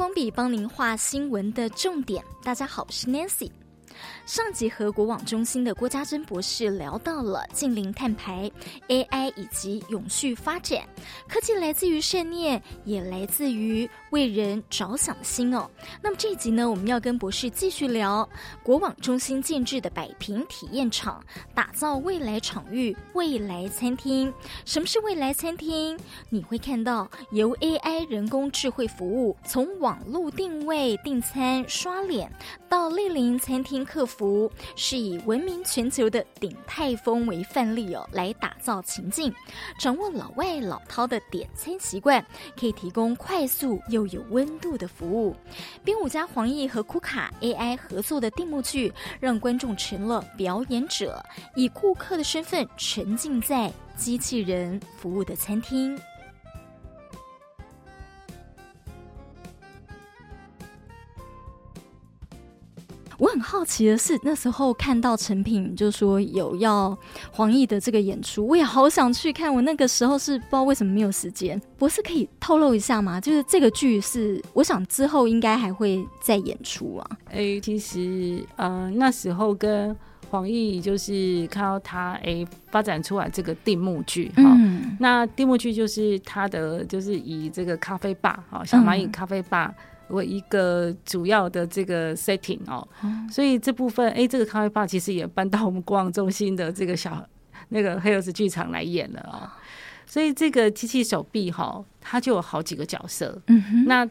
光笔帮您画新闻的重点。大家好，我是 Nancy。上集和国网中心的郭家珍博士聊到了近零碳排、AI 以及永续发展。科技来自于善念，也来自于为人着想的心哦。那么这一集呢，我们要跟博士继续聊国网中心建制的百平体验场，打造未来场域、未来餐厅。什么是未来餐厅？你会看到由 AI 人工智慧服务，从网络定位、订餐、刷脸到莅临餐厅客服。是以闻名全球的鼎泰丰为范例哦，来打造情境，掌握老外老饕的点餐习惯，可以提供快速又有温度的服务。编舞家黄奕和库卡 AI 合作的定目剧，让观众成了表演者，以顾客的身份沉浸在机器人服务的餐厅。好奇的是，那时候看到成品就说有要黄奕的这个演出，我也好想去看。我那个时候是不知道为什么没有时间。博士可以透露一下吗？就是这个剧是，我想之后应该还会再演出啊。哎、欸，其实呃那时候跟黄奕就是看到他哎、欸、发展出来这个定目剧哈，嗯、那定目剧就是他的就是以这个咖啡吧哈小蚂蚁咖啡吧。嗯为一个主要的这个 setting 哦，嗯、所以这部分哎、欸，这个咖啡吧其实也搬到我们国网中心的这个小那个黑盒子剧场来演了哦。所以这个机器手臂哈，它就有好几个角色。嗯哼，那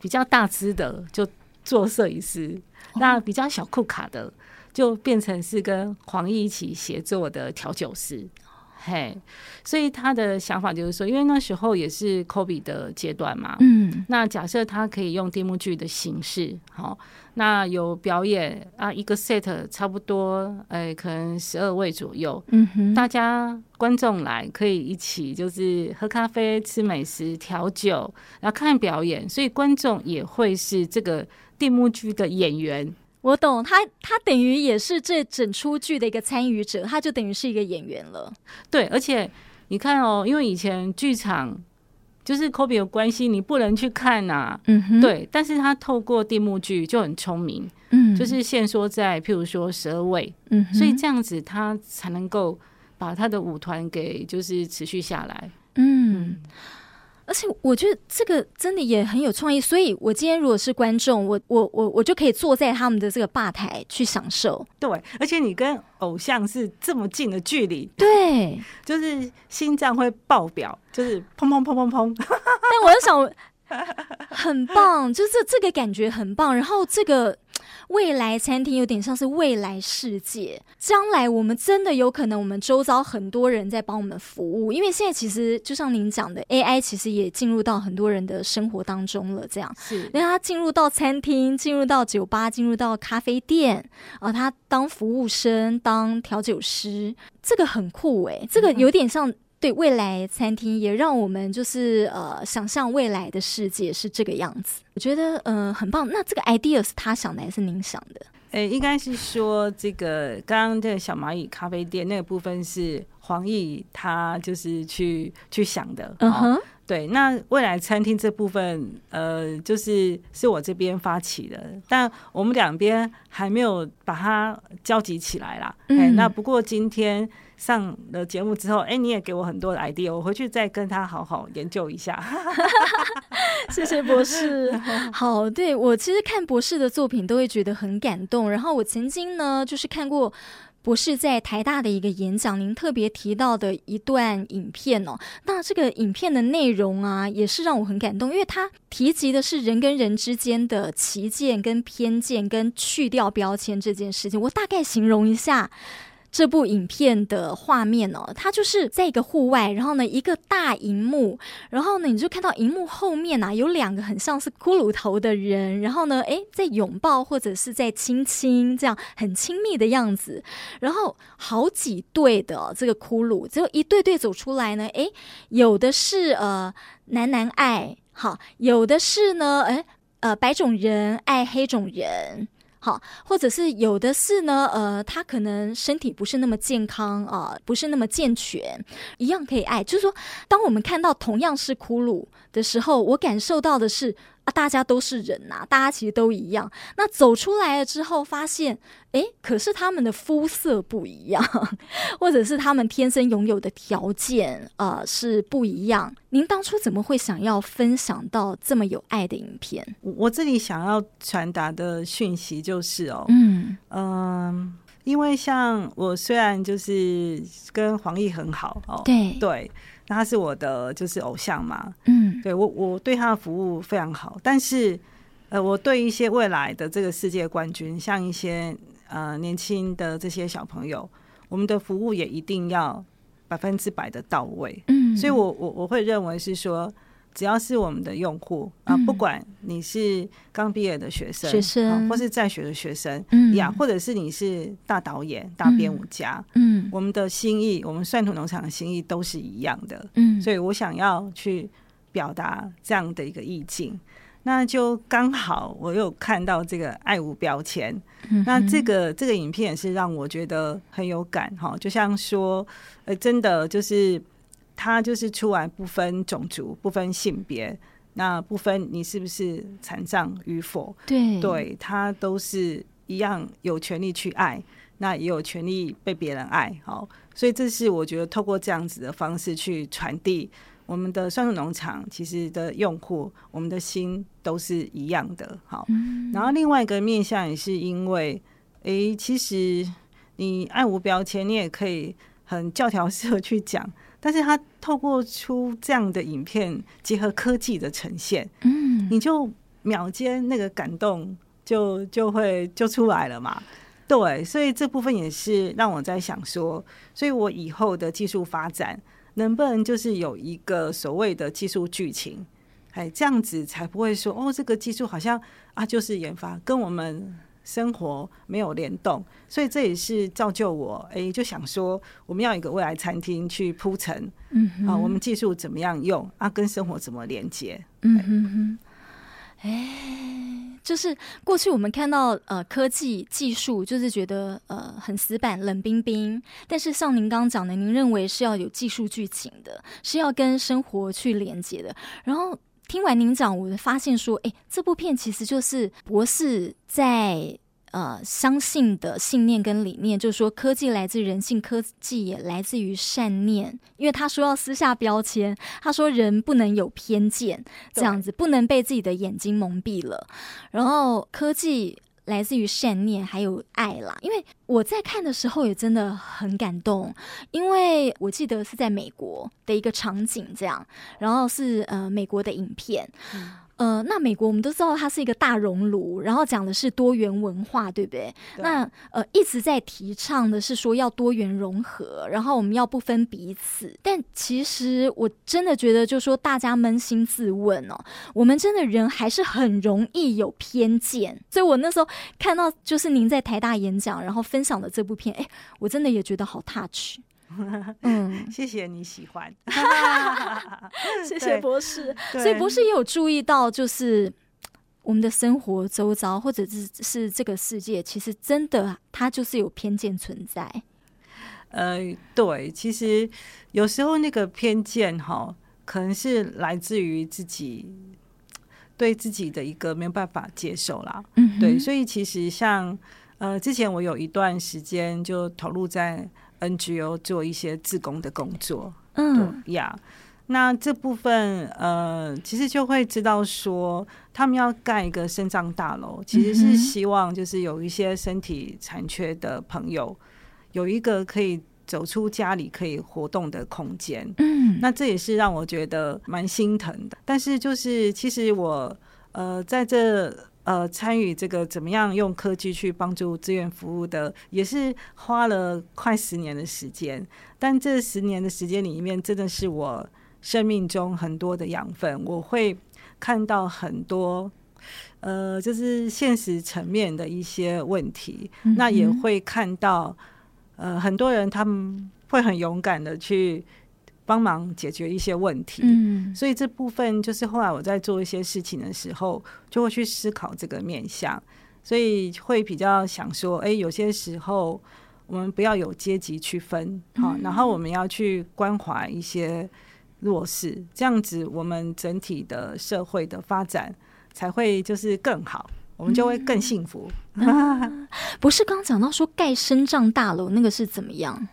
比较大只的就做摄影师，哦、那比较小酷卡的就变成是跟黄奕一起协作的调酒师。嘿，所以他的想法就是说，因为那时候也是 COVID 的阶段嘛，嗯，那假设他可以用电幕剧的形式，好，那有表演啊，一个 set 差不多，哎、欸，可能十二位左右，嗯哼，大家观众来可以一起就是喝咖啡、吃美食、调酒，然后看表演，所以观众也会是这个电幕剧的演员。我懂，他他等于也是这整出剧的一个参与者，他就等于是一个演员了。对，而且你看哦，因为以前剧场就是 COVID 有关系，你不能去看呐、啊。嗯哼，对。但是他透过定目剧就很聪明，嗯，就是限缩在譬如说十二位，嗯哼，所以这样子他才能够把他的舞团给就是持续下来，嗯。嗯而且我觉得这个真的也很有创意，所以我今天如果是观众，我我我我就可以坐在他们的这个吧台去享受。对，而且你跟偶像是这么近的距离，对，就是心脏会爆表，就是砰砰砰砰砰。但我就想，很棒，就是这个感觉很棒。然后这个。未来餐厅有点像是未来世界，将来我们真的有可能，我们周遭很多人在帮我们服务，因为现在其实就像您讲的，AI 其实也进入到很多人的生活当中了。这样是，那他进入到餐厅，进入到酒吧，进入到咖啡店，啊，他当服务生，当调酒师，这个很酷诶，这个有点像。对未来餐厅也让我们就是呃想象未来的世界是这个样子，我觉得嗯、呃、很棒。那这个 idea 是他想的还是您想的？诶，应该是说这个刚刚这个小蚂蚁咖啡店那个部分是黄奕他就是去去想的。嗯哼，对。那未来餐厅这部分呃就是是我这边发起的，但我们两边还没有把它交集起来啦。嗯，那不过今天。上了节目之后，哎、欸，你也给我很多的 idea，我回去再跟他好好研究一下。谢谢博士。好，对，我其实看博士的作品都会觉得很感动。然后我曾经呢，就是看过博士在台大的一个演讲，您特别提到的一段影片哦。那这个影片的内容啊，也是让我很感动，因为他提及的是人跟人之间的歧见、跟偏见、跟去掉标签这件事情。我大概形容一下。这部影片的画面哦，它就是在一个户外，然后呢，一个大荧幕，然后呢，你就看到荧幕后面、啊，有两个很像是骷髅头的人，然后呢，诶，在拥抱或者是在亲亲，这样很亲密的样子，然后好几对的这个骷髅，只有一对对走出来呢，诶，有的是呃男男爱，好，有的是呢，诶，呃白种人爱黑种人。好，或者是有的是呢，呃，他可能身体不是那么健康啊，不是那么健全，一样可以爱。就是说，当我们看到同样是骷髅的时候，我感受到的是，啊，大家都是人呐、啊，大家其实都一样。那走出来了之后，发现，诶，可是他们的肤色不一样，或者是他们天生拥有的条件，呃，是不一样。您当初怎么会想要分享到这么有爱的影片？我这里想要传达的讯息就是哦，嗯嗯、呃，因为像我虽然就是跟黄奕很好哦，对对。那他是我的就是偶像嘛，嗯，对我我对他的服务非常好，但是呃，我对一些未来的这个世界冠军，像一些呃年轻的这些小朋友，我们的服务也一定要百分之百的到位，嗯，所以我我我会认为是说。只要是我们的用户啊，不管你是刚毕业的学生、学生，或是在学的学生，嗯，呀，或者是你是大导演、大编舞家，嗯，我们的心意，我们蒜土农场的心意都是一样的，嗯，所以我想要去表达这样的一个意境，那就刚好我有看到这个爱无标签，那这个这个影片也是让我觉得很有感哈，就像说，呃，真的就是。他就是出来不分种族、不分性别，那不分你是不是残障与否，对，对他都是一样有权利去爱，那也有权利被别人爱。好，所以这是我觉得透过这样子的方式去传递我们的蒜头农场其实的用户，我们的心都是一样的。好，然后另外一个面向也是因为，诶，其实你爱无标签，你也可以很教条式的去讲。但是他透过出这样的影片，结合科技的呈现，嗯，你就秒间那个感动就就会就出来了嘛。对，所以这部分也是让我在想说，所以我以后的技术发展能不能就是有一个所谓的技术剧情，哎，这样子才不会说哦，这个技术好像啊就是研发跟我们。生活没有联动，所以这也是造就我哎、欸，就想说我们要一个未来餐厅去铺陈，嗯，啊，我们技术怎么样用啊，跟生活怎么连接？嗯哼哼，哎，就是过去我们看到呃科技技术，就是觉得呃很死板冷冰冰，但是像您刚刚讲的，您认为是要有技术剧情的，是要跟生活去连接的，然后。听完您讲，我发现说，哎，这部片其实就是博士在呃相信的信念跟理念，就是说科技来自人性，科技也来自于善念。因为他说要撕下标签，他说人不能有偏见，这样子不能被自己的眼睛蒙蔽了。然后科技。来自于善念，还有爱啦。因为我在看的时候也真的很感动，因为我记得是在美国的一个场景，这样，然后是呃美国的影片。呃，那美国我们都知道它是一个大熔炉，然后讲的是多元文化，对不对？对。那呃一直在提倡的是说要多元融合，然后我们要不分彼此。但其实我真的觉得，就是说大家扪心自问哦，我们真的人还是很容易有偏见。所以我那时候看到就是您在台大演讲，然后分享的这部片，哎，我真的也觉得好 touch。嗯，谢谢你喜欢，谢谢博士。所以博士也有注意到，就是我们的生活周遭，或者是是这个世界，其实真的它就是有偏见存在。呃，对，其实有时候那个偏见哈，可能是来自于自己对自己的一个没有办法接受啦。嗯，对，所以其实像呃，之前我有一段时间就投入在。NGO 做一些自工的工作，嗯。呀，yeah, 那这部分呃，其实就会知道说，他们要盖一个身障大楼，其实是希望就是有一些身体残缺的朋友有一个可以走出家里可以活动的空间，嗯，那这也是让我觉得蛮心疼的。但是就是其实我呃在这。呃，参与这个怎么样用科技去帮助志愿服务的，也是花了快十年的时间。但这十年的时间里面，真的是我生命中很多的养分。我会看到很多，呃，就是现实层面的一些问题，嗯、那也会看到，呃，很多人他们会很勇敢的去。帮忙解决一些问题，嗯，所以这部分就是后来我在做一些事情的时候，就会去思考这个面向，所以会比较想说，哎，有些时候我们不要有阶级区分，好，然后我们要去关怀一些弱势，这样子我们整体的社会的发展才会就是更好，我们就会更幸福。嗯啊、不是刚讲到说盖身障大楼那个是怎么样？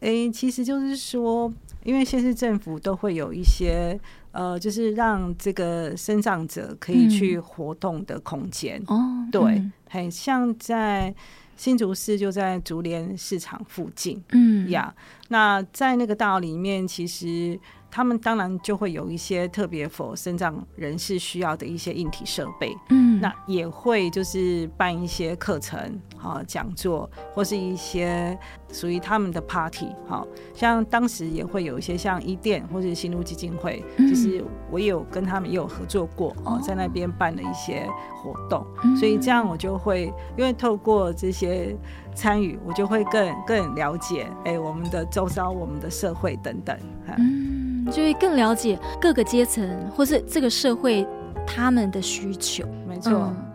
哎、欸，其实就是说，因为县市政府都会有一些呃，就是让这个生长者可以去活动的空间。哦、嗯，对，很、嗯、像在新竹市，就在竹联市场附近。嗯呀，那在那个大楼里面，其实。他们当然就会有一些特别 for 身障人士需要的一些硬体设备，嗯，那也会就是办一些课程、哈讲座，或是一些属于他们的 party，好，像当时也会有一些像伊甸或是新路基金会，就是我也有跟他们也有合作过哦，在那边办了一些活动，所以这样我就会因为透过这些参与，我就会更更了解哎我们的周遭、我们的社会等等，嗯。就会更了解各个阶层，或是这个社会他们的需求。没错。嗯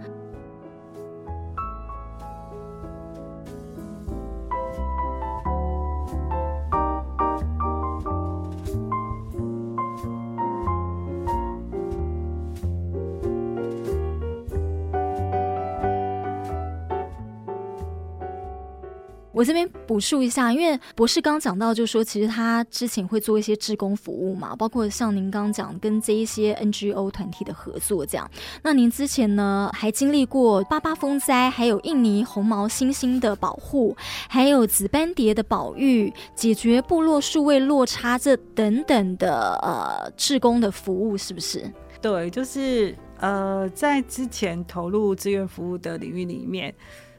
我这边补述一下，因为博士刚讲到，就是说其实他之前会做一些志工服务嘛，包括像您刚讲跟这一些 NGO 团体的合作这样。那您之前呢还经历过八八风灾，还有印尼红毛猩猩的保护，还有紫斑蝶的保育，解决部落数位落差这等等的呃志工的服务，是不是？对，就是呃在之前投入志愿服务的领域里面。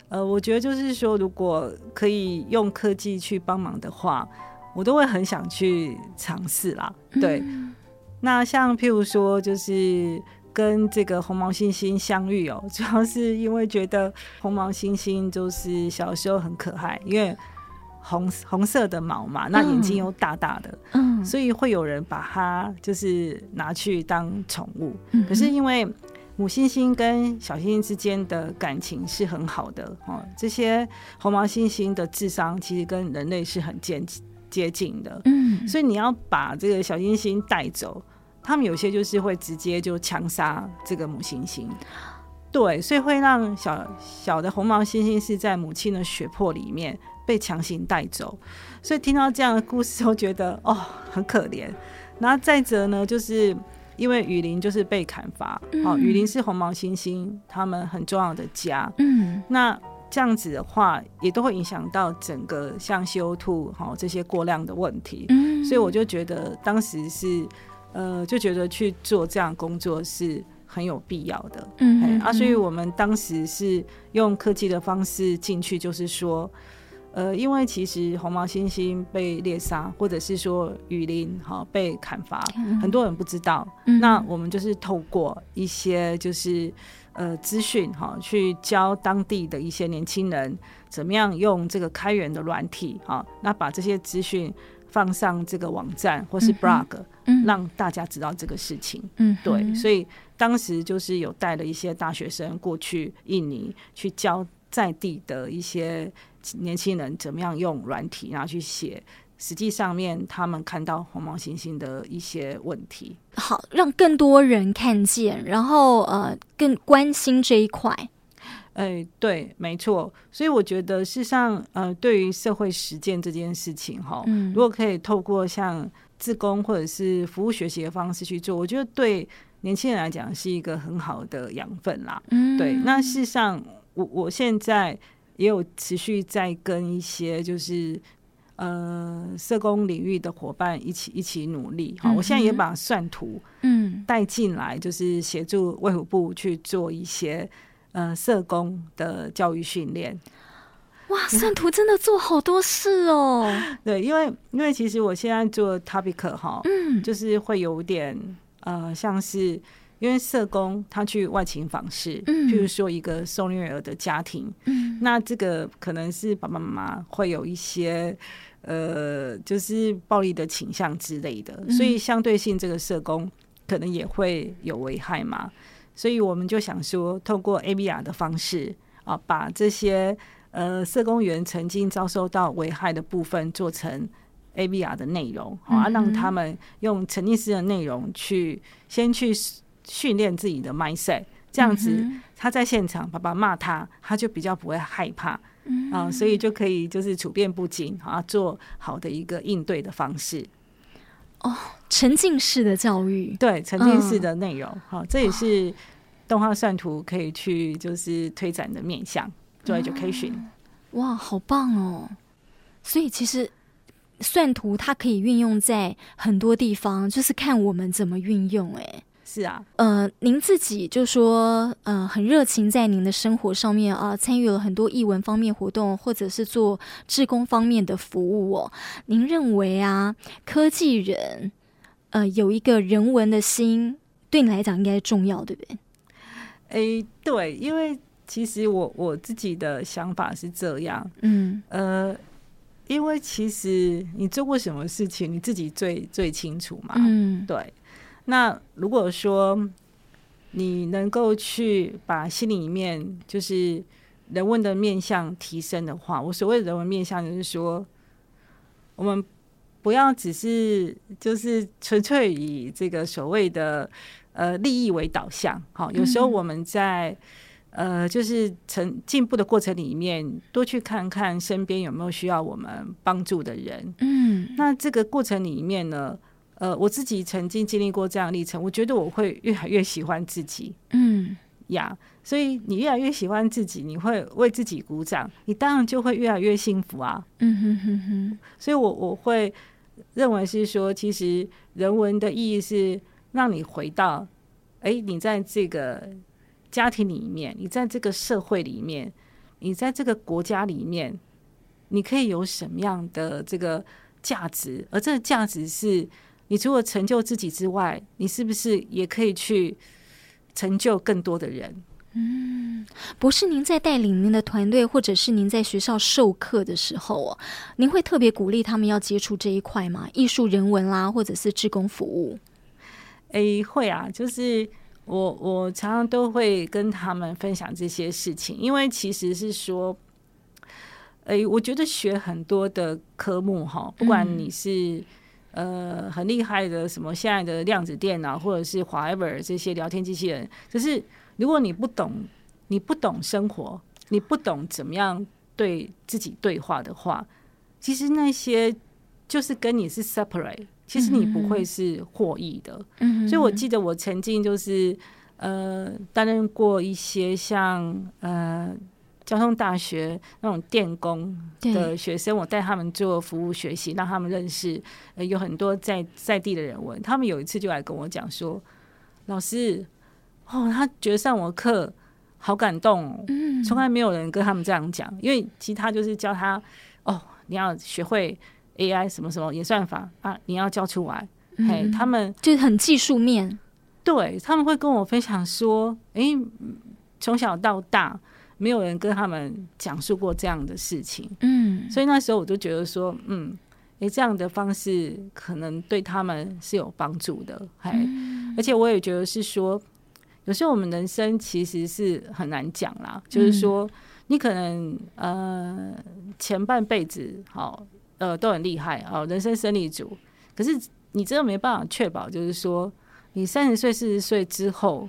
呃，我觉得就是说，如果可以用科技去帮忙的话，我都会很想去尝试啦。对，嗯、那像譬如说，就是跟这个红毛猩猩相遇哦、喔，主要是因为觉得红毛猩猩就是小时候很可爱，因为红红色的毛嘛，那眼睛又大大的，嗯，所以会有人把它就是拿去当宠物。嗯、可是因为母猩猩跟小猩猩之间的感情是很好的哦。这些红毛猩猩的智商其实跟人类是很接接近的，嗯，所以你要把这个小猩猩带走，他们有些就是会直接就枪杀这个母猩猩，对，所以会让小小的红毛猩猩是在母亲的血泊里面被强行带走，所以听到这样的故事，我觉得哦很可怜。然后再者呢，就是。因为雨林就是被砍伐，哦，雨林是红毛猩猩他们很重要的家。嗯，那这样子的话，也都会影响到整个像 CO2 哈这些过量的问题。嗯，所以我就觉得当时是，呃，就觉得去做这样工作是很有必要的。嗯，啊，所以我们当时是用科技的方式进去，就是说。呃，因为其实红毛猩猩被猎杀，或者是说雨林哈被砍伐，嗯、很多人不知道。嗯、那我们就是透过一些就是呃资讯哈，去教当地的一些年轻人怎么样用这个开源的软体哈，那把这些资讯放上这个网站或是 blog，嗯、让大家知道这个事情。嗯，对，所以当时就是有带了一些大学生过去印尼去教在地的一些。年轻人怎么样用软体，然后去写，实际上面他们看到红毛猩猩的一些问题，好让更多人看见，然后呃更关心这一块。哎、欸，对，没错。所以我觉得，事实上，呃，对于社会实践这件事情，哈，嗯，如果可以透过像自工或者是服务学习的方式去做，我觉得对年轻人来讲是一个很好的养分啦。嗯，对。那事实上，我我现在。也有持续在跟一些就是呃社工领域的伙伴一起一起努力哈，嗯、我现在也把算图嗯带进来，就是协助卫福部去做一些呃社工的教育训练。哇，算图真的做好多事哦。对，因为因为其实我现在做 topic 哈，嗯，就是会有点呃像是。因为社工他去外勤访视，嗯，譬如说一个受虐儿的家庭，嗯，那这个可能是爸爸妈妈会有一些呃，就是暴力的倾向之类的，嗯，所以相对性这个社工可能也会有危害嘛，所以我们就想说，透过 ABR 的方式啊，把这些呃社工员曾经遭受到危害的部分做成 ABR 的内容，啊，让他们用沉浸式的内容去先去。训练自己的 mindset，这样子他在现场爸爸骂他，他就比较不会害怕。嗯啊，所以就可以就是处变不惊啊，做好的一个应对的方式。哦，沉浸式的教育，对，沉浸式的内容，好、嗯，这也是动画算图可以去就是推展的面向，做 education。哇，好棒哦！所以其实算图它可以运用在很多地方，就是看我们怎么运用。哎。是啊，呃，您自己就说，呃，很热情在您的生活上面啊，参与了很多艺文方面活动，或者是做志工方面的服务哦。您认为啊，科技人，呃，有一个人文的心，对你来讲应该重要，对不对？哎，对，因为其实我我自己的想法是这样，嗯，呃，因为其实你做过什么事情，你自己最最清楚嘛，嗯，对。那如果说你能够去把心里面就是人文的面向提升的话，我所谓的人文面向就是说，我们不要只是就是纯粹以这个所谓的呃利益为导向。好，有时候我们在呃就是成进步的过程里面，多去看看身边有没有需要我们帮助的人。嗯，那这个过程里面呢，呃，我自己曾经经历过这样的历程，我觉得我会越来越喜欢自己，嗯呀，yeah, 所以你越来越喜欢自己，你会为自己鼓掌，你当然就会越来越幸福啊，嗯哼哼哼。所以我我会认为是说，其实人文的意义是让你回到，哎，你在这个家庭里面，你在这个社会里面，你在这个国家里面，你可以有什么样的这个价值，而这个价值是。你除了成就自己之外，你是不是也可以去成就更多的人？嗯，博士，您在带领您的团队，或者是您在学校授课的时候哦，您会特别鼓励他们要接触这一块吗？艺术、人文啦，或者是志工服务？哎、欸，会啊，就是我我常常都会跟他们分享这些事情，因为其实是说，哎、欸，我觉得学很多的科目哈，不管你是、嗯。呃，很厉害的，什么现在的量子电脑，或者是 whatever 这些聊天机器人。可是，如果你不懂，你不懂生活，你不懂怎么样对自己对话的话，其实那些就是跟你是 separate，其实你不会是获益的。嗯，所以我记得我曾经就是呃担任过一些像呃。交通大学那种电工的学生，我带他们做服务学习，让他们认识呃有很多在在地的人文。他们有一次就来跟我讲说：“老师，哦，他觉得上我课好感动哦，从来没有人跟他们这样讲。因为其他就是教他哦，你要学会 AI 什么什么演算法啊，你要教出来。嘿，他们就很技术面，对，他们会跟我分享说：诶，从小到大。”没有人跟他们讲述过这样的事情，嗯，所以那时候我就觉得说，嗯，诶，这样的方式可能对他们是有帮助的，还、嗯，而且我也觉得是说，有时候我们人生其实是很难讲啦，就是说，你可能呃前半辈子好呃都很厉害啊，人生胜利组，可是你真的没办法确保，就是说你三十岁四十岁之后，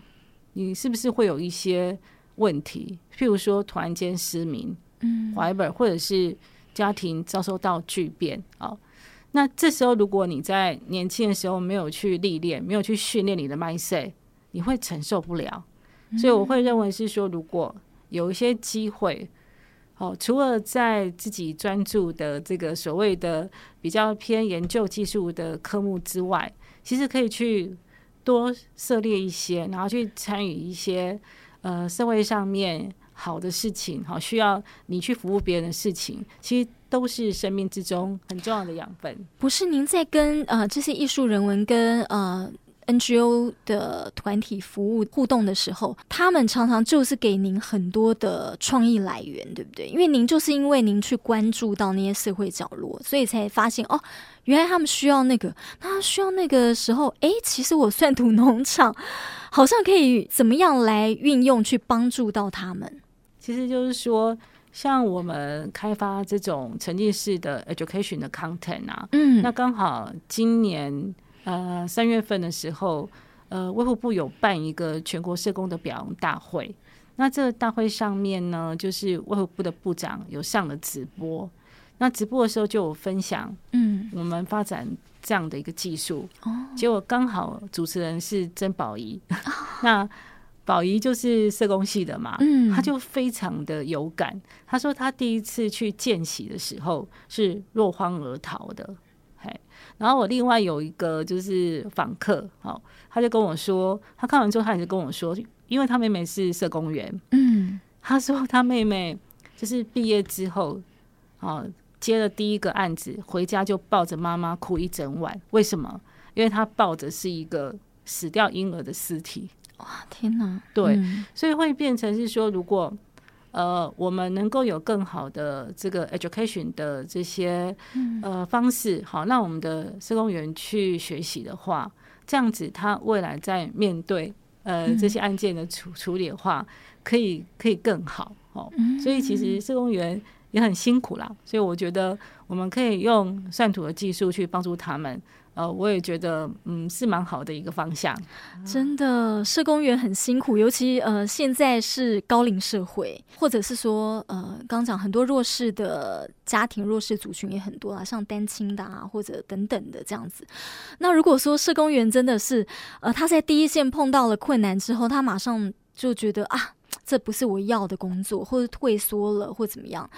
你是不是会有一些。问题，譬如说突然间失明，嗯，whatever，或者是家庭遭受到巨变啊，那这时候如果你在年轻的时候没有去历练，没有去训练你的 mindset，你会承受不了。所以我会认为是说，如果有一些机会，哦，除了在自己专注的这个所谓的比较偏研究技术的科目之外，其实可以去多涉猎一些，然后去参与一些。呃，社会上面好的事情，好需要你去服务别人的事情，其实都是生命之中很重要的养分。不是您在跟呃这些艺术人文跟呃 NGO 的团体服务互动的时候，他们常常就是给您很多的创意来源，对不对？因为您就是因为您去关注到那些社会角落，所以才发现哦，原来他们需要那个，那需要那个时候，哎，其实我算土农场。好像可以怎么样来运用去帮助到他们？其实就是说，像我们开发这种沉浸式的 education 的 content 啊，嗯，那刚好今年呃三月份的时候，呃，卫护部有办一个全国社工的表扬大会。那这个大会上面呢，就是卫护部的部长有上了直播。那直播的时候就有分享，嗯，我们发展这样的一个技术。哦，结果刚好主持人是曾宝仪，那宝仪就是社工系的嘛，嗯，他就非常的有感。他说他第一次去见习的时候是落荒而逃的。嘿，然后我另外有一个就是访客，哦，他就跟我说，他看完之后他也是跟我说。因为他妹妹是社工员，嗯，他说他妹妹就是毕业之后，哦，接了第一个案子，回家就抱着妈妈哭一整晚。为什么？因为他抱着是一个死掉婴儿的尸体。哇，天哪！对，嗯，所以会变成是说，如果呃，我们能够有更好的这个 education 的这些呃方式，好，让我们的社工员去学习的话，这样子他未来在面对。呃，这些案件的处处理的话，可以可以更好哦。所以其实社工员也很辛苦啦。所以我觉得我们可以用算图的技术去帮助他们。呃，我也觉得，嗯，是蛮好的一个方向。真的，社工员很辛苦，尤其呃，现在是高龄社会，或者是说，呃，刚讲很多弱势的家庭、弱势族群也很多啊，像单亲的啊，或者等等的这样子。那如果说社工员真的是，呃，他在第一线碰到了困难之后，他马上就觉得啊，这不是我要的工作，或者退缩了，或怎么样。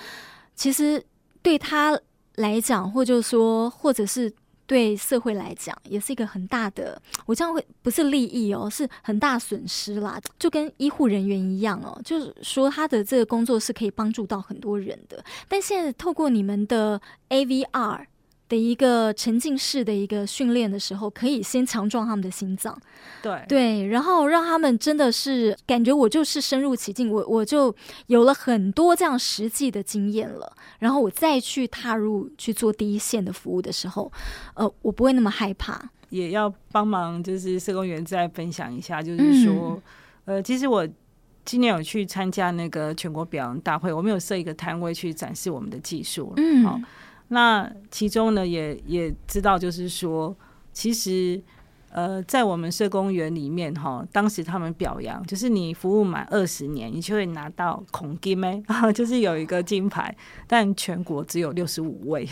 其实对他来讲，或者说，或者是。对社会来讲，也是一个很大的，我这样会不是利益哦，是很大损失啦。就跟医护人员一样哦，就是说他的这个工作是可以帮助到很多人的。但现在透过你们的 AVR。的一个沉浸式的一个训练的时候，可以先强壮他们的心脏，对。对，然后让他们真的是感觉我就是深入其境，我我就有了很多这样实际的经验了，然后我再去踏入去做第一线的服务的时候，呃，我不会那么害怕。也要帮忙，就是社工员再分享一下，就是说，嗯、呃，其实我今年有去参加那个全国表扬大会，我们有设一个摊位去展示我们的技术，嗯，好。那其中呢，也也知道，就是说，其实，呃，在我们社工员里面，哈，当时他们表扬，就是你服务满二十年，你就会拿到孔金咩，就是有一个金牌，但全国只有六十五位，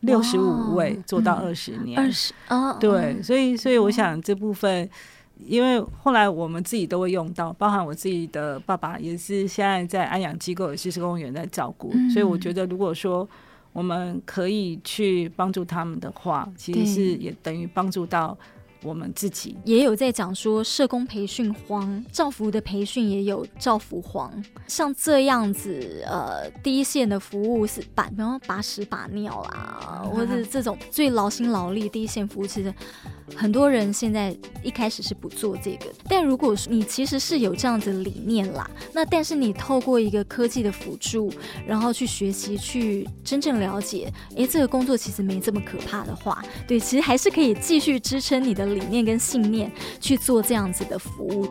六十五位做到二十年，二十哦，对，所以，所以我想这部分，因为后来我们自己都会用到，包含我自己的爸爸也是现在在安养机构也是社工员在照顾，所以我觉得如果说。我们可以去帮助他们的话，其实是也等于帮助到我们自己。也有在讲说，社工培训荒，照服的培训也有照服荒。像这样子，呃，第一线的服务是把，比方说把屎把尿啦，或者这种最劳心劳力第一线服务，其实。很多人现在一开始是不做这个，但如果你其实是有这样子理念啦，那但是你透过一个科技的辅助，然后去学习，去真正了解，诶，这个工作其实没这么可怕的话，对，其实还是可以继续支撑你的理念跟信念去做这样子的服务。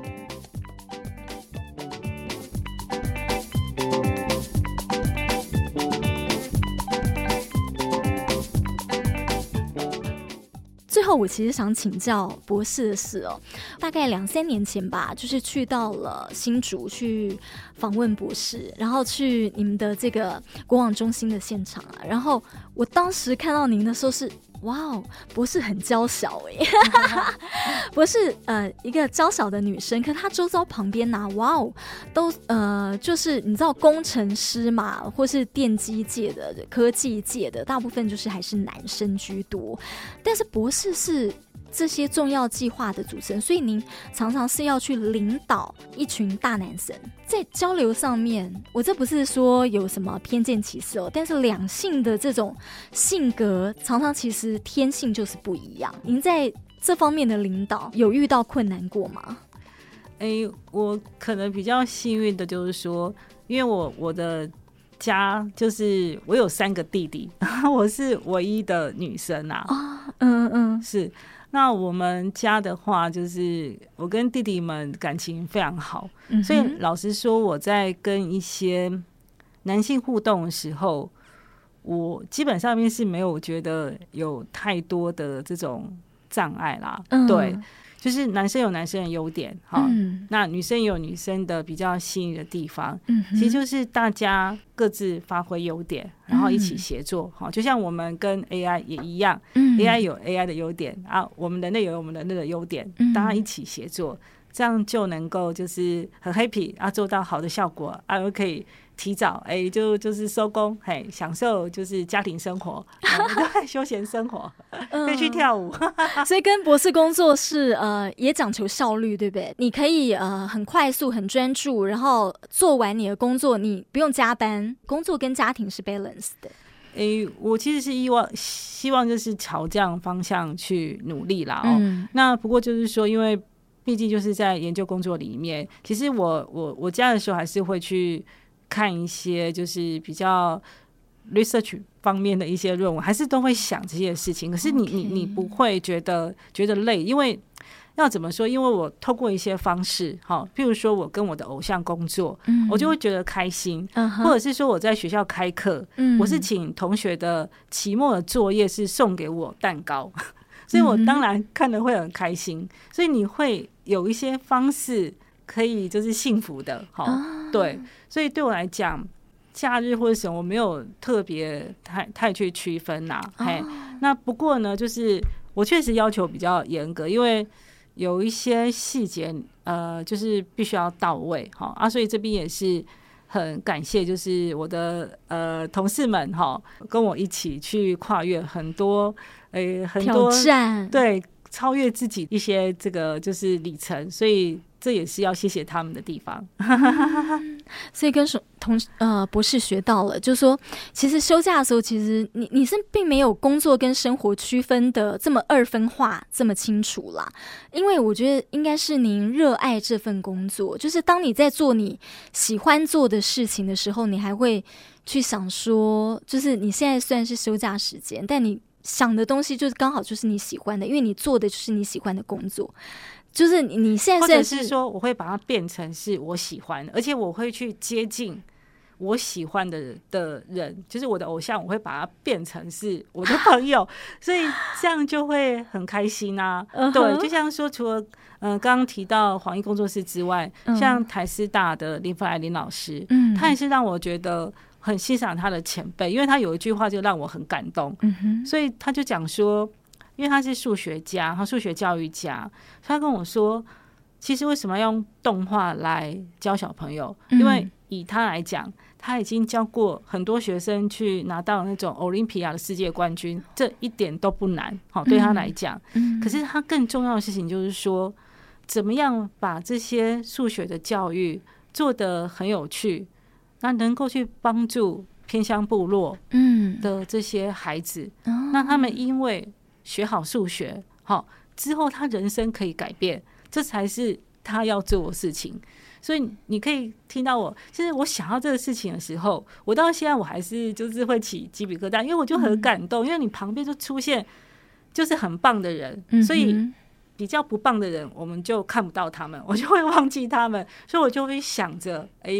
最后，我其实想请教博士的事哦。大概两三年前吧，就是去到了新竹去访问博士，然后去你们的这个国网中心的现场啊。然后我当时看到您的时候是。哇哦，博士很娇小哎，博士呃一个娇小的女生，可她周遭旁边呐、啊，哇哦，都呃就是你知道工程师嘛，或是电机界的、科技界的，大部分就是还是男生居多，但是博士是。这些重要计划的主持人，所以您常常是要去领导一群大男生，在交流上面，我这不是说有什么偏见歧视哦，但是两性的这种性格常常其实天性就是不一样。您在这方面的领导有遇到困难过吗？哎，我可能比较幸运的就是说，因为我我的家就是我有三个弟弟，我是唯一的女生啊。哦，嗯嗯，是。那我们家的话，就是我跟弟弟们感情非常好，嗯、所以老实说，我在跟一些男性互动的时候，我基本上面是没有觉得有太多的这种障碍啦。嗯、对，就是男生有男生的优点，哈、嗯，那女生也有女生的比较吸引的地方，嗯，其实就是大家各自发挥优点，然后一起协作，哈、嗯，就像我们跟 AI 也一样，嗯，AI 有 AI 的优点啊，我们人类有我们人类的优点，大家。一起协作，这样就能够就是很 happy 啊，做到好的效果啊，又可以。提早哎、欸，就就是收工，嘿，享受就是家庭生活，对 休闲生活，可以去跳舞。所以跟博士工作是呃，也讲求效率，对不对？你可以呃很快速、很专注，然后做完你的工作，你不用加班，工作跟家庭是 balance 的。哎、欸，我其实是希望希望就是朝这样方向去努力啦。哦，嗯、那不过就是说，因为毕竟就是在研究工作里面，其实我我我家的时候还是会去。看一些就是比较 research 方面的一些论文，还是都会想这些事情。可是你.你你不会觉得觉得累，因为要怎么说？因为我透过一些方式，哈，譬如说我跟我的偶像工作，嗯、我就会觉得开心。Uh. 或者是说我在学校开课，嗯、我是请同学的期末的作业是送给我蛋糕，所以我当然看的会很开心。所以你会有一些方式。可以就是幸福的，好、哦、对，所以对我来讲，假日或者什么我没有特别太太去区分呐、啊，嘿，那不过呢，就是我确实要求比较严格，因为有一些细节，呃，就是必须要到位，好啊，所以这边也是很感谢，就是我的呃同事们哈，跟我一起去跨越很多，诶，很多挑战，对，超越自己一些这个就是里程，所以。这也是要谢谢他们的地方，所以跟同呃博士学到了，就是说，其实休假的时候，其实你你是并没有工作跟生活区分的这么二分化这么清楚啦。因为我觉得应该是您热爱这份工作，就是当你在做你喜欢做的事情的时候，你还会去想说，就是你现在虽然是休假时间，但你想的东西就是刚好就是你喜欢的，因为你做的就是你喜欢的工作。就是你，你现在是，或者是说，我会把它变成是我喜欢的，而且我会去接近我喜欢的的人，就是我的偶像，我会把它变成是我的朋友，所以这样就会很开心啊。对，就像说，除了嗯刚刚提到黄奕工作室之外，像台师大的林芬爱林老师，嗯，他也是让我觉得很欣赏他的前辈，因为他有一句话就让我很感动，嗯，所以他就讲说。因为他是数学家，他数学教育家，他跟我说，其实为什么要用动画来教小朋友？因为以他来讲，他已经教过很多学生去拿到那种奥林匹亚的世界冠军，这一点都不难。好，对他来讲，可是他更重要的事情就是说，怎么样把这些数学的教育做得很有趣，那能够去帮助偏乡部落的这些孩子，那他们因为学好数学，好之后，他人生可以改变，这才是他要做的事情。所以你可以听到我，就是我想到这个事情的时候，我到现在我还是就是会起鸡皮疙瘩，因为我就很感动，因为你旁边就出现就是很棒的人，所以比较不棒的人，我们就看不到他们，我就会忘记他们，所以我就会想着，哎，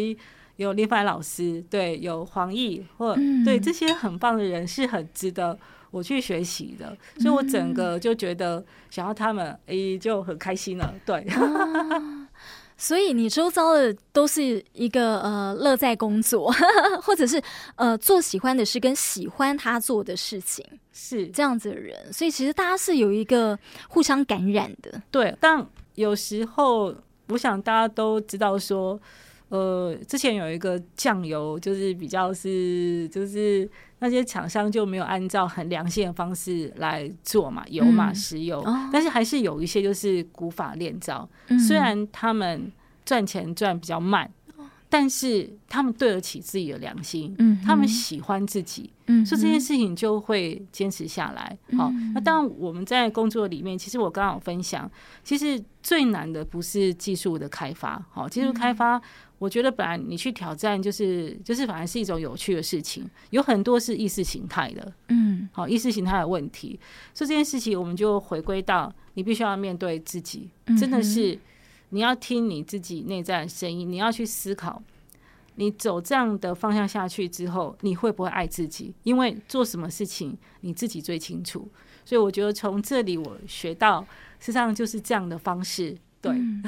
有林凡老师，对，有黄奕，或对这些很棒的人是很值得。我去学习的，所以我整个就觉得想要他们，哎、嗯欸，就很开心了。对，啊、所以你周遭的都是一个呃乐在工作，或者是呃做喜欢的事，跟喜欢他做的事情，是这样子的人。所以其实大家是有一个互相感染的。对，但有时候我想大家都知道说，呃，之前有一个酱油，就是比较是就是。那些厂商就没有按照很良性的方式来做嘛，油嘛，石油，但是还是有一些就是古法炼造，嗯、虽然他们赚钱赚比较慢，但是他们对得起自己的良心，嗯、他们喜欢自己，嗯、哼所以这件事情就会坚持下来。好、那当然我们在工作里面，其实我刚刚有分享，其实最难的不是技术的开发，好，技术开发。我觉得本来你去挑战就是就是反而是一种有趣的事情，有很多是意识形态的，嗯，好，意识形态的问题，所以这件事情我们就回归到你必须要面对自己，真的是你要听你自己内在的声音，你要去思考，你走这样的方向下去之后，你会不会爱自己？因为做什么事情你自己最清楚。所以我觉得从这里我学到，实际上就是这样的方式。对，哎、嗯。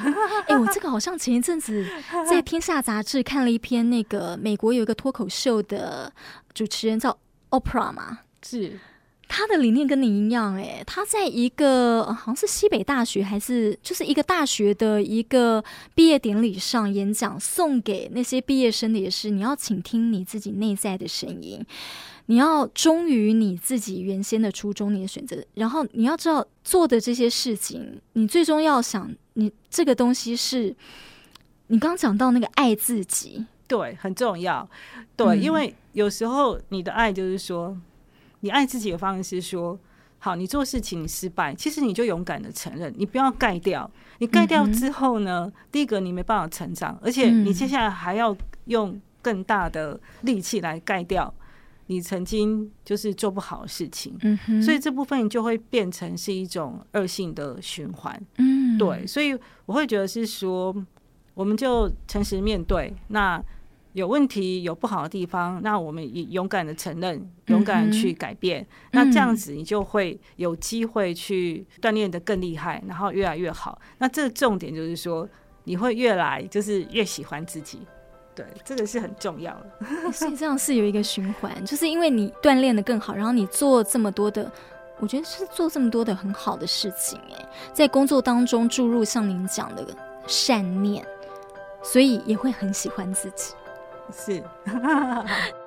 欸，我这个好像前一阵子在 《天下》杂志看了一篇，那个美国有一个脱口秀的主持人叫 Oprah 嘛，是。他的理念跟你一样，哎，他在一个好像是西北大学还是就是一个大学的一个毕业典礼上演讲，送给那些毕业生的也是，你要倾听你自己内在的声音。你要忠于你自己原先的初衷，你的选择，然后你要知道做的这些事情，你最终要想，你这个东西是，你刚刚讲到那个爱自己，对，很重要，对，嗯、因为有时候你的爱就是说，你爱自己的方式是说，好，你做事情你失败，其实你就勇敢的承认，你不要盖掉，你盖掉之后呢，嗯、第一个你没办法成长，而且你接下来还要用更大的力气来盖掉。你曾经就是做不好的事情，嗯，所以这部分就会变成是一种恶性的循环，嗯，对，所以我会觉得是说，我们就诚实面对，那有问题有不好的地方，那我们也勇敢的承认，勇敢去改变，嗯、那这样子你就会有机会去锻炼的更厉害，然后越来越好。那这个重点就是说，你会越来就是越喜欢自己。对，这个是很重要的。所以这样是有一个循环，就是因为你锻炼的更好，然后你做这么多的，我觉得是做这么多的很好的事情，哎，在工作当中注入像您讲的善念，所以也会很喜欢自己。是。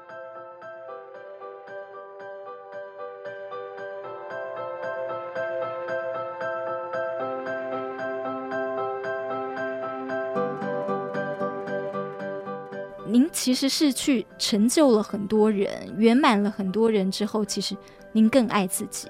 您其实是去成就了很多人，圆满了很多人之后，其实您更爱自己。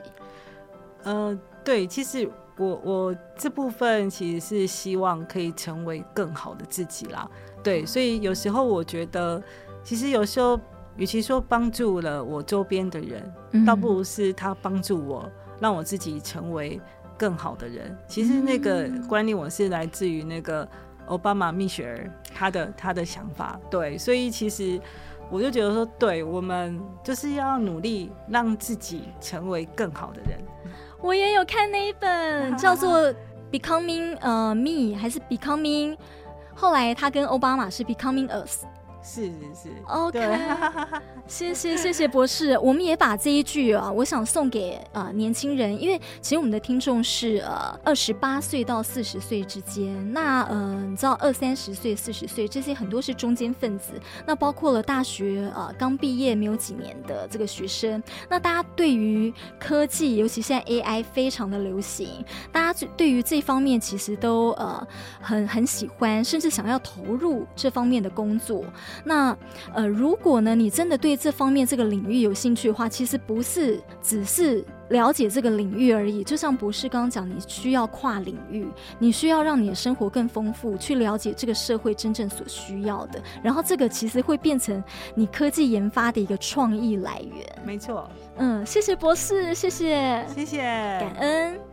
呃，对，其实我我这部分其实是希望可以成为更好的自己啦。对，所以有时候我觉得，其实有时候与其说帮助了我周边的人，嗯、倒不如是他帮助我，让我自己成为更好的人。其实那个观念我是来自于那个。奥巴马蜜雪儿，他的他的想法，对，所以其实我就觉得说，对，我们就是要努力让自己成为更好的人。我也有看那一本叫做 《Becoming 呃 Me》还是《Becoming》，后来他跟奥巴马是《Becoming Us》。是是是，OK，谢谢谢谢博士，我们也把这一句啊，我想送给呃年轻人，因为其实我们的听众是呃二十八岁到四十岁之间，那呃你知道二三十岁、四十岁这些很多是中间分子，那包括了大学呃刚毕业没有几年的这个学生，那大家对于科技，尤其现在 AI 非常的流行，大家对于这方面其实都呃很很喜欢，甚至想要投入这方面的工作。那呃，如果呢，你真的对这方面这个领域有兴趣的话，其实不是只是了解这个领域而已。就像博士刚刚讲，你需要跨领域，你需要让你的生活更丰富，去了解这个社会真正所需要的。然后这个其实会变成你科技研发的一个创意来源。没错，嗯，谢谢博士，谢谢，谢谢，感恩。